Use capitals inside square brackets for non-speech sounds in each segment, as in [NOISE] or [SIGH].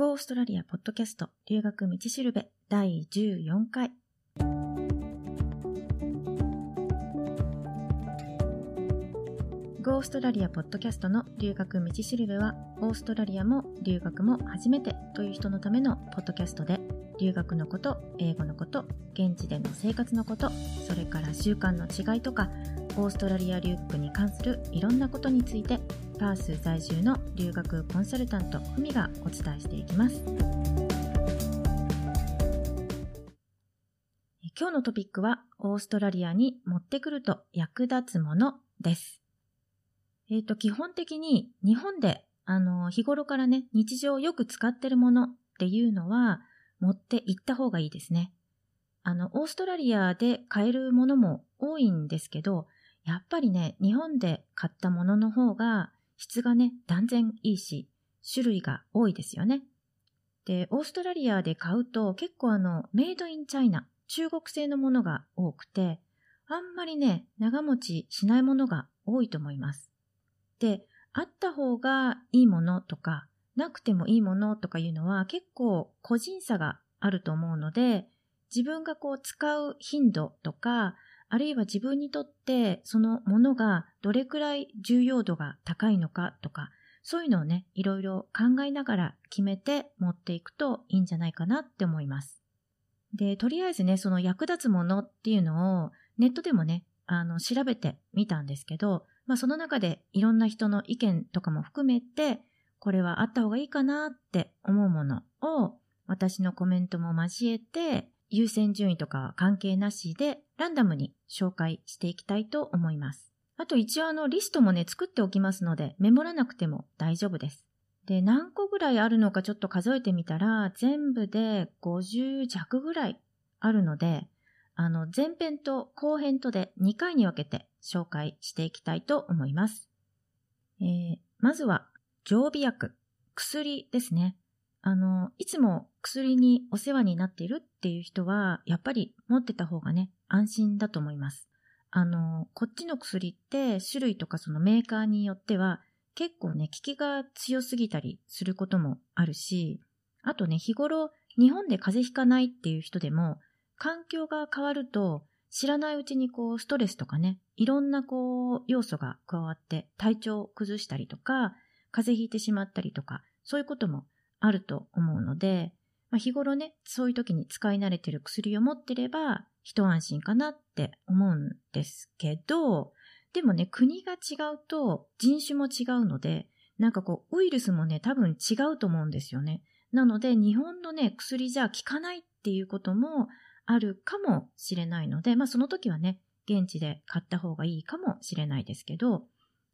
ゴーストラリアポッドキャスト留学道しるべ第14回。ゴーストラリアポッドキャストの留学道しるべは、オーストラリアも留学も初めてという人のためのポッドキャストで、留学のこと、英語のこと、現地での生活のこと、それから習慣の違いとか、オーストラリア留学に関するいろんなことについてパース在住の留学コンサルタントふみがお伝えしていきます。今日のトピックはオーストラリアに持ってくると役立つものです。えっ、ー、と基本的に日本であの日頃からね日常よく使ってるものっていうのは持って行った方がいいですね。あのオーストラリアで買えるものも多いんですけどやっぱりね、日本で買ったものの方が質がね、断然いいし、種類が多いですよね。で、オーストラリアで買うと結構あの、メイドインチャイナ、中国製のものが多くて、あんまりね、長持ちしないものが多いと思います。で、あった方がいいものとか、なくてもいいものとかいうのは結構個人差があると思うので、自分がこう使う頻度とか、あるいは自分にとってそのものがどれくらい重要度が高いのかとか、そういうのをね、いろいろ考えながら決めて持っていくといいんじゃないかなって思います。で、とりあえずね、その役立つものっていうのをネットでもね、あの、調べてみたんですけど、まあその中でいろんな人の意見とかも含めて、これはあった方がいいかなって思うものを私のコメントも交えて優先順位とか関係なしでランダムに紹介していきたいと思います。あと一応あのリストもね作っておきますのでメモらなくても大丈夫です。で、何個ぐらいあるのかちょっと数えてみたら全部で50弱ぐらいあるので、あの前編と後編とで2回に分けて紹介していきたいと思います。えー、まずは常備薬、薬ですね。あの、いつも薬にお世話になっているっていう人は、やっぱり持ってた方がね、安心だと思います。あの、こっちの薬って種類とかそのメーカーによっては結構ね、効きが強すぎたりすることもあるし、あとね、日頃日本で風邪ひかないっていう人でも、環境が変わると知らないうちにこうストレスとかね、いろんなこう要素が加わって体調を崩したりとか、風邪ひいてしまったりとか、そういうこともあると思うので、まあ、日頃ね、そういう時に使い慣れてる薬を持ってれば、一安心かなって思うんですけど、でもね、国が違うと人種も違うので、なんかこう、ウイルスもね、多分違うと思うんですよね。なので、日本のね、薬じゃ効かないっていうこともあるかもしれないので、まあその時はね、現地で買った方がいいかもしれないですけど、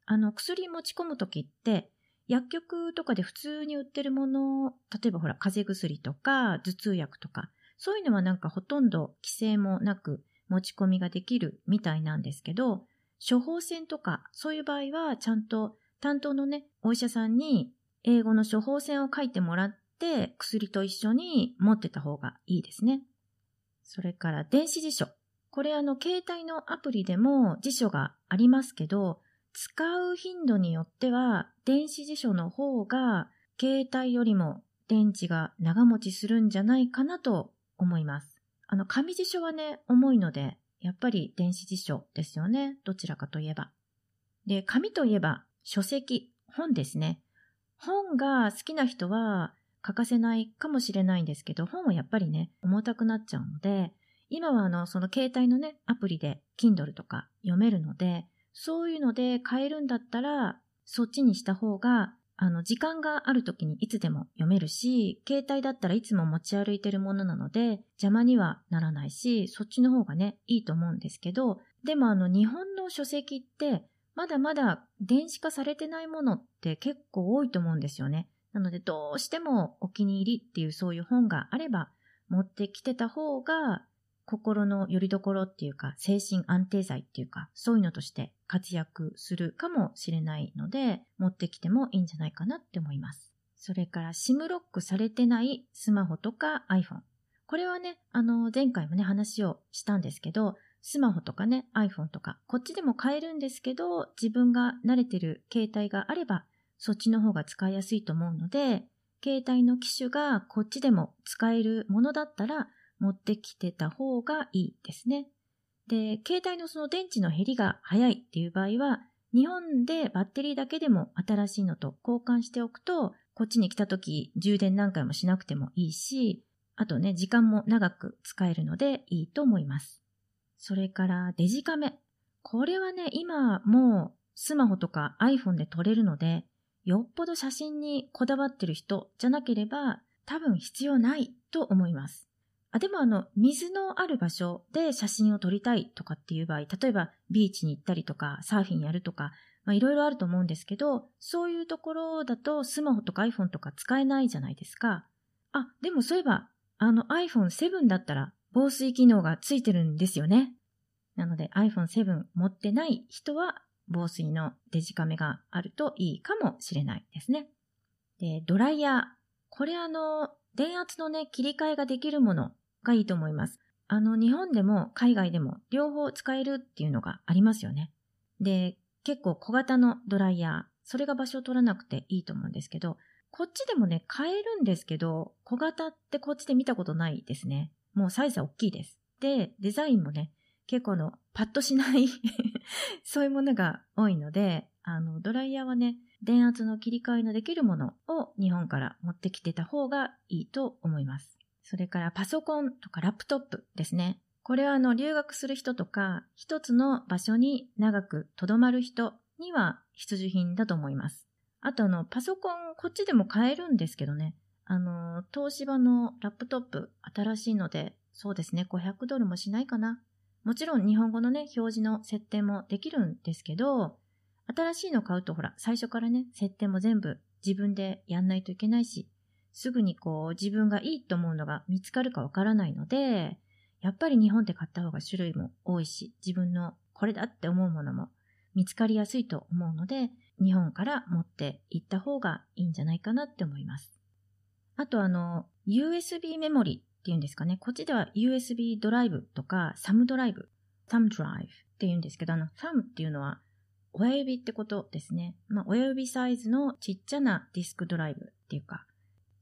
あの、薬持ち込む時って、薬局とかで普通に売ってるもの、例えばほら、風邪薬とか、頭痛薬とか、そういうのはなんかほとんど規制もなく持ち込みができるみたいなんですけど、処方箋とか、そういう場合はちゃんと担当のね、お医者さんに英語の処方箋を書いてもらって、薬と一緒に持ってた方がいいですね。それから電子辞書。これあの、携帯のアプリでも辞書がありますけど、使う頻度によっては、電子辞書の方が、携帯よりも電池が長持ちするんじゃないかなと思います。あの、紙辞書はね、重いので、やっぱり電子辞書ですよね。どちらかといえば。で、紙といえば、書籍、本ですね。本が好きな人は欠かせないかもしれないんですけど、本はやっぱりね、重たくなっちゃうので、今はあの、その携帯のね、アプリで Kindle とか読めるので、そういうので買えるんだったら、そっちにした方が、あの、時間がある時にいつでも読めるし、携帯だったらいつも持ち歩いてるものなので、邪魔にはならないし、そっちの方がね、いいと思うんですけど、でもあの、日本の書籍って、まだまだ電子化されてないものって結構多いと思うんですよね。なので、どうしてもお気に入りっていうそういう本があれば、持ってきてた方が心の拠り所っていうか、精神安定剤っていうか、そういうのとして活躍するかもしれないので、持ってきてもいいんじゃないかなって思います。それから、SIM ロックされてないスマホとか iPhone。これはね、あの、前回もね、話をしたんですけど、スマホとかね、iPhone とか、こっちでも買えるんですけど、自分が慣れてる携帯があれば、そっちの方が使いやすいと思うので、携帯の機種がこっちでも使えるものだったら持ってきてた方がいいですね。で、携帯のその電池の減りが早いっていう場合は、日本でバッテリーだけでも新しいのと交換しておくと、こっちに来た時充電何回もしなくてもいいし、あとね、時間も長く使えるのでいいと思います。それからデジカメ。これはね、今もうスマホとか iPhone で撮れるので、よっぽど写真にこだわってる人じゃなければ多分必要ないと思います。あ、でもあの、水のある場所で写真を撮りたいとかっていう場合、例えばビーチに行ったりとか、サーフィンやるとか、まあいろいろあると思うんですけど、そういうところだとスマホとか iPhone とか使えないじゃないですか。あ、でもそういえば、あの iPhone7 だったら防水機能がついてるんですよね。なので iPhone7 持ってない人は防水のデジカメがあるといいかもしれないですね。で、ドライヤー。これあの、電圧のね、切り替えができるものがいいと思います。あの、日本でも海外でも両方使えるっていうのがありますよね。で、結構小型のドライヤー、それが場所を取らなくていいと思うんですけど、こっちでもね、買えるんですけど、小型ってこっちで見たことないですね。もうサイズは大きいです。で、デザインもね、結構のパッとしない [LAUGHS] そういうものが多いので、あの、ドライヤーはね、電圧の切り替えのできるものを日本から持ってきてた方がいいと思います。それからパソコンとかラップトップですね。これはあの留学する人とか一つの場所に長く留まる人には必需品だと思います。あとあのパソコンこっちでも買えるんですけどね。あの東芝のラップトップ新しいのでそうですね500ドルもしないかな。もちろん日本語のね表示の設定もできるんですけど新しいの買うとほら最初からね設定も全部自分でやんないといけないしすぐにこう自分がいいと思うのが見つかるかわからないので、やっぱり日本で買った方が種類も多いし、自分のこれだって思うものも見つかりやすいと思うので、日本から持って行った方がいいんじゃないかなって思います。あとあの、USB メモリっていうんですかね。こっちでは USB ドライブとか SAM ドライブ、SAM ドライブっていうんですけど、あの、SAM っていうのは親指ってことですね。まあ、親指サイズのちっちゃなディスクドライブっていうか、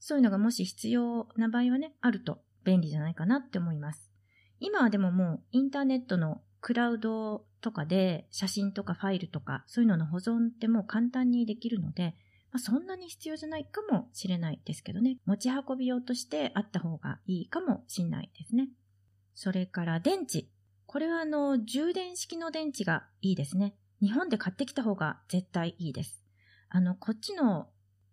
そういうのがもし必要な場合はね、あると便利じゃないかなって思います。今はでももうインターネットのクラウドとかで写真とかファイルとかそういうのの保存ってもう簡単にできるので、まあ、そんなに必要じゃないかもしれないですけどね。持ち運び用としてあった方がいいかもしれないですね。それから電池。これはあの、充電式の電池がいいですね。日本で買ってきた方が絶対いいです。あの、こっちの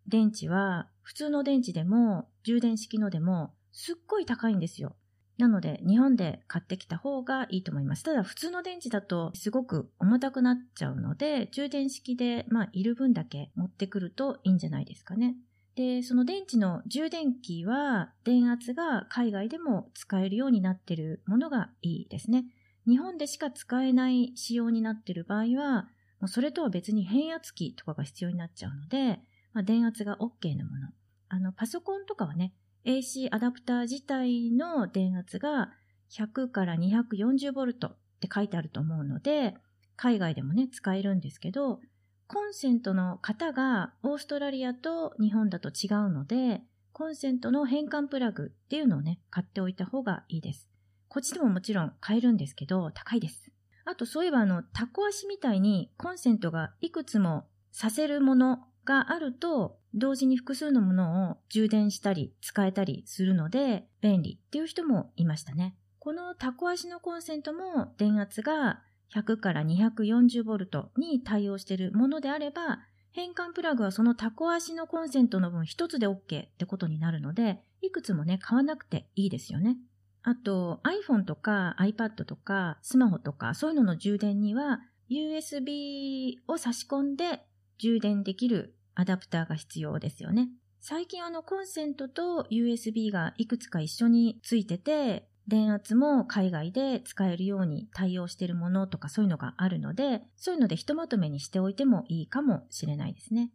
電池は普通の電池でも充電式のでもすっごい高いんですよ。なので日本で買ってきた方がいいと思います。ただ普通の電池だとすごく重たくなっちゃうので充電式でまあいる分だけ持ってくるといいんじゃないですかね。で、その電池の充電器は電圧が海外でも使えるようになっているものがいいですね。日本でしか使えない仕様になっている場合は、それとは別に変圧器とかが必要になっちゃうので、まあ、電圧が OK なもの。あの、パソコンとかはね、AC アダプター自体の電圧が100から 240V って書いてあると思うので、海外でもね、使えるんですけど、コンセントの型がオーストラリアと日本だと違うので、コンセントの変換プラグっていうのをね、買っておいた方がいいです。こっちでももちろん買えるんですけど、高いです。あとそういえばあの、タコ足みたいにコンセントがいくつもさせるものがあると、同時に複数のものを充電したり使えたりするので便利っていう人もいましたね。このタコ足のコンセントも電圧が100から 240V に対応しているものであれば、変換プラグはそのタコ足のコンセントの分一つで OK ってことになるので、いくつもね、買わなくていいですよね。あと iPhone とか iPad とかスマホとかそういうのの充電には USB を差し込んで充電できるアダプターが必要ですよね。最近あのコンセントと USB がいくつか一緒についてて、電圧も海外で使えるように対応しているものとかそういうのがあるので、そういうのでひとまとめにしておいてもいいかもしれないですね。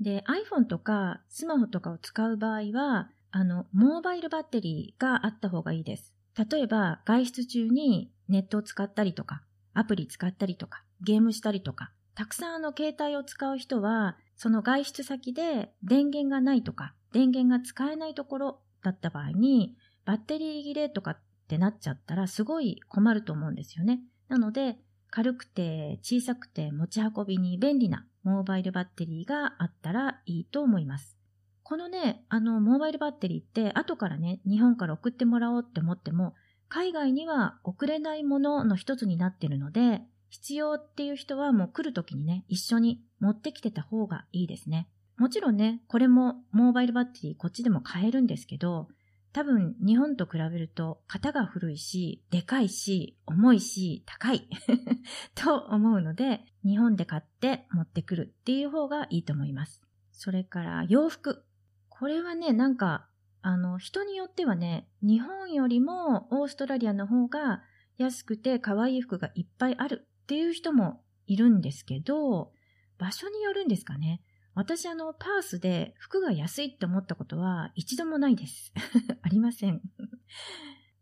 で、iPhone とかスマホとかを使う場合は、あの、モバイルバッテリーがあった方がいいです。例えば、外出中にネットを使ったりとか、アプリ使ったりとか、ゲームしたりとか、たくさんあの携帯を使う人は、その外出先で電源がないとか、電源が使えないところだった場合に、バッテリー切れとかってなっちゃったらすごい困ると思うんですよね。なので、軽くて小さくて持ち運びに便利なモバイルバッテリーがあったらいいと思います。このね、あの、モバイルバッテリーって後からね、日本から送ってもらおうって思っても、海外には送れないものの一つになってるので、必要っていう人はもう来るときにね、一緒に持ってきてた方がいいですね。もちろんね、これもモバイルバッテリーこっちでも買えるんですけど、多分日本と比べると型が古いし、でかいし、重いし、高い [LAUGHS] と思うので、日本で買って持ってくるっていう方がいいと思います。それから洋服。これはね、なんか、あの、人によってはね、日本よりもオーストラリアの方が安くて可愛い服がいっぱいあるっていう人もいるんですけど、場所によるんですかね。私あの、パースで服が安いって思ったことは一度もないです。[LAUGHS] ありません。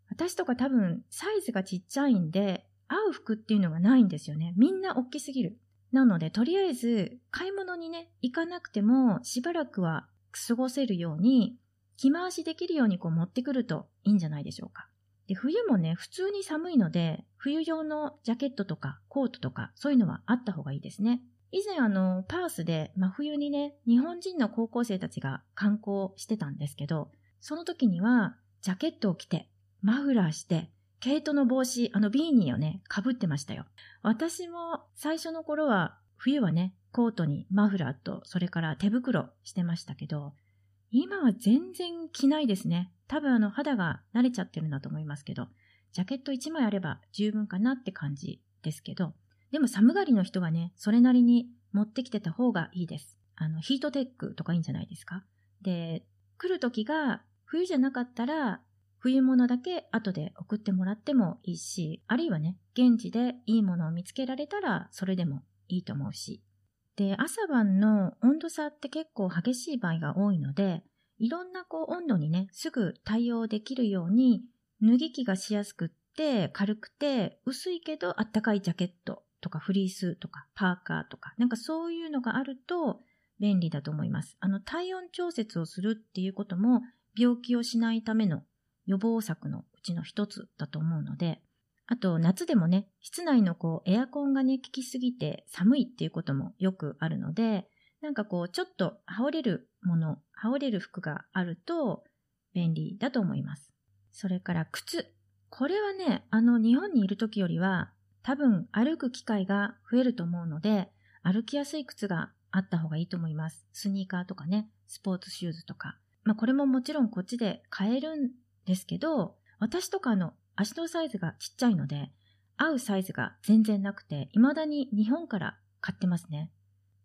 私とか多分サイズがちっちゃいんで、合う服っていうのがないんですよね。みんな大きすぎる。なので、とりあえず買い物にね、行かなくてもしばらくは過ごせるように、着回しできるようにこう持ってくるといいんじゃないでしょうか。で、冬もね、普通に寒いので、冬用のジャケットとかコートとかそういうのはあった方がいいですね。以前あの、パースで真冬にね、日本人の高校生たちが観光してたんですけど、その時には、ジャケットを着て、マフラーして、毛糸の帽子、あのビーニーをね、被ってましたよ。私も最初の頃は、冬はね、コートにマフラーと、それから手袋してましたけど、今は全然着ないですね。多分あの肌が慣れちゃってるんだと思いますけど、ジャケット1枚あれば十分かなって感じですけど、でも寒がりの人はね、それなりに持ってきてた方がいいです。あの、ヒートテックとかいいんじゃないですか。で、来る時が冬じゃなかったら、冬物だけ後で送ってもらってもいいし、あるいはね、現地でいいものを見つけられたらそれでもいいと思うし。で、朝晩の温度差って結構激しい場合が多いので、いろんなこう温度にね、すぐ対応できるように、脱ぎ着がしやすくって、軽くて、薄いけどあったかいジャケットとかフリースとかパーカーとか、なんかそういうのがあると便利だと思います。あの、体温調節をするっていうことも病気をしないための予防策のうちの一つだと思うので、あと夏でもね、室内のこうエアコンがね、効きすぎて寒いっていうこともよくあるので、なんかこうちょっと羽織れるもの、羽織れる服があると便利だと思います。それから靴。これはね、あの日本にいる時よりは多分歩く機会が増えると思うので、歩きやすい靴があった方がいいと思います。スニーカーとかね、スポーツシューズとか。まあこれももちろんこっちで買えるんですけど、私とかの足のサイズがちっちゃいので、合うサイズが全然なくて、未だに日本から買ってますね。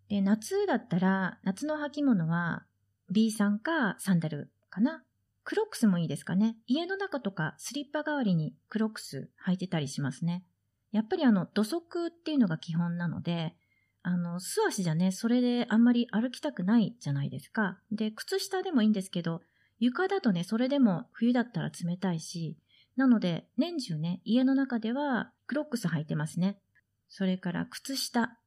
で、夏だったら、夏の履物は B さんかサンダルかな。クロックスもいいですかね。家の中とかスリッパ代わりにクロックス履いてたりしますね。やっぱりあの土足っていうのが基本なので、あの、素足じゃね、それであんまり歩きたくないじゃないですか。で、靴下でもいいんですけど、床だとね、それでも冬だったら冷たいし、なので、年中ね、家の中ではクロックス履いてますね。それから靴下。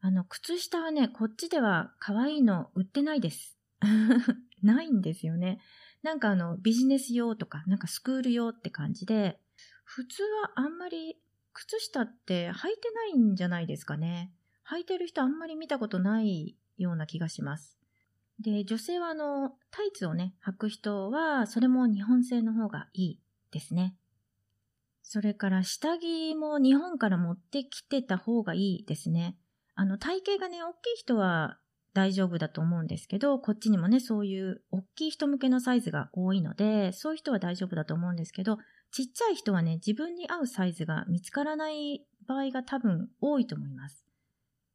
あの、靴下はね、こっちでは可愛いの売ってないです。[LAUGHS] ないんですよね。なんかあの、ビジネス用とか、なんかスクール用って感じで、普通はあんまり靴下って履いてないんじゃないですかね。履いてる人あんまり見たことないような気がします。で、女性はあの、タイツをね、履く人は、それも日本製の方がいいですね。それから下着も日本から持ってきてた方がいいですね。あの、体型がね、大きい人は大丈夫だと思うんですけど、こっちにもね、そういう大きい人向けのサイズが多いので、そういう人は大丈夫だと思うんですけど、ちっちゃい人はね、自分に合うサイズが見つからない場合が多分多いと思います。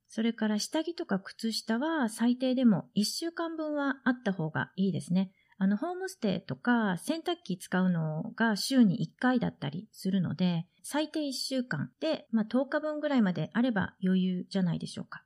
それから下着とか靴下は最低でも1週間分はあった方がいいですね。あの、ホームステイとか洗濯機使うのが週に1回だったりするので、最低1週間で、まあ、10日分ぐらいまであれば余裕じゃないでしょうか。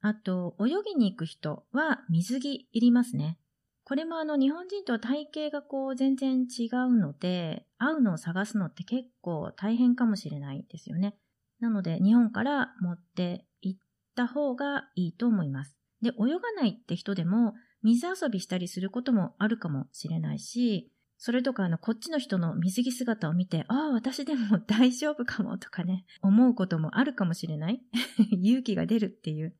あと、泳ぎに行く人は水着いりますね。これもあの日本人と体型がこう全然違うので、合うのを探すのって結構大変かもしれないですよね。なので日本から持って行った方がいいと思います。で、泳がないって人でも水遊びしたりすることもあるかもしれないし、それとかあの、こっちの人の水着姿を見て、ああ、私でも [LAUGHS] 大丈夫かもとかね、思うこともあるかもしれない [LAUGHS] 勇気が出るっていう。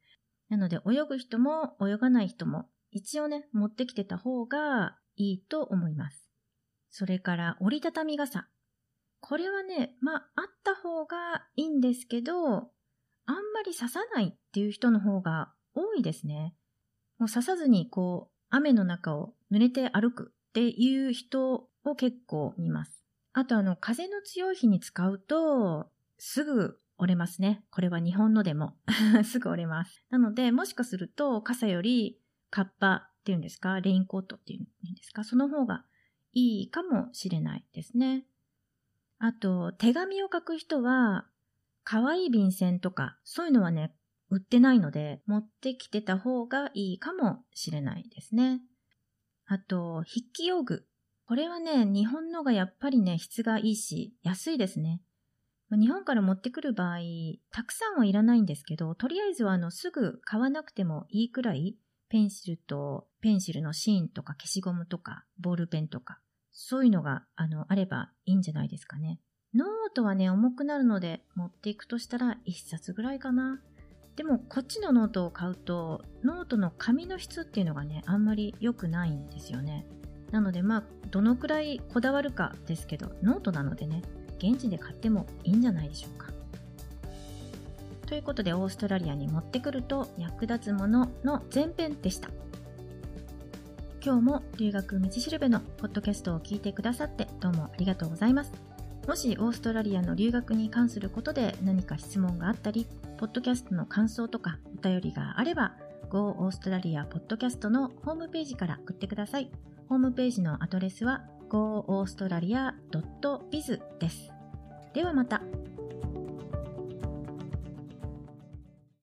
なので、泳ぐ人も泳がない人も、一応ね、持ってきてた方がいいと思います。それから、折りたたみ傘。これはね、まあ、あった方がいいんですけど、あんまり刺さないっていう人の方が多いですね。もう刺さずに、こう、雨の中を濡れて歩くっていう人を結構見ます。あとあの、風の強い日に使うと、すぐ折れますね。これは日本のでも [LAUGHS] すぐ折れます。なので、もしかすると傘よりカッパっていうんですか、レインコートっていうんですか、その方がいいかもしれないですね。あと、手紙を書く人は、可愛い便箋とか、そういうのはね、売ってないので、持ってきてた方がいいかもしれないですね。あと、筆記用具。これはね、日本のがやっぱりね、質がいいし、安いですね。日本から持ってくる場合、たくさんはいらないんですけど、とりあえずはあの、すぐ買わなくてもいいくらい、ペンシルと、ペンシルのシーンとか消しゴムとか、ボールペンとか、そういうのが、あの、あればいいんじゃないですかね。ノートはね、重くなるので、持っていくとしたら1冊ぐらいかな。でもこっちのノートを買うとノートの紙の質っていうのがねあんまり良くないんですよね。なのでまあどのくらいこだわるかですけどノートなのでね現地で買ってもいいんじゃないでしょうか。ということでオーストラリアに持ってくると役立つものの前編でした。今日も留学道しるべのポッドキャストを聞いてくださってどうもありがとうございます。もしオーストラリアの留学に関することで何か質問があったりポッドキャストの感想とかお便りがあれば Go オーストラリアポッドキャストのホームページから送ってください。ホームページのアドレスは goaustralia.biz です。ではまた。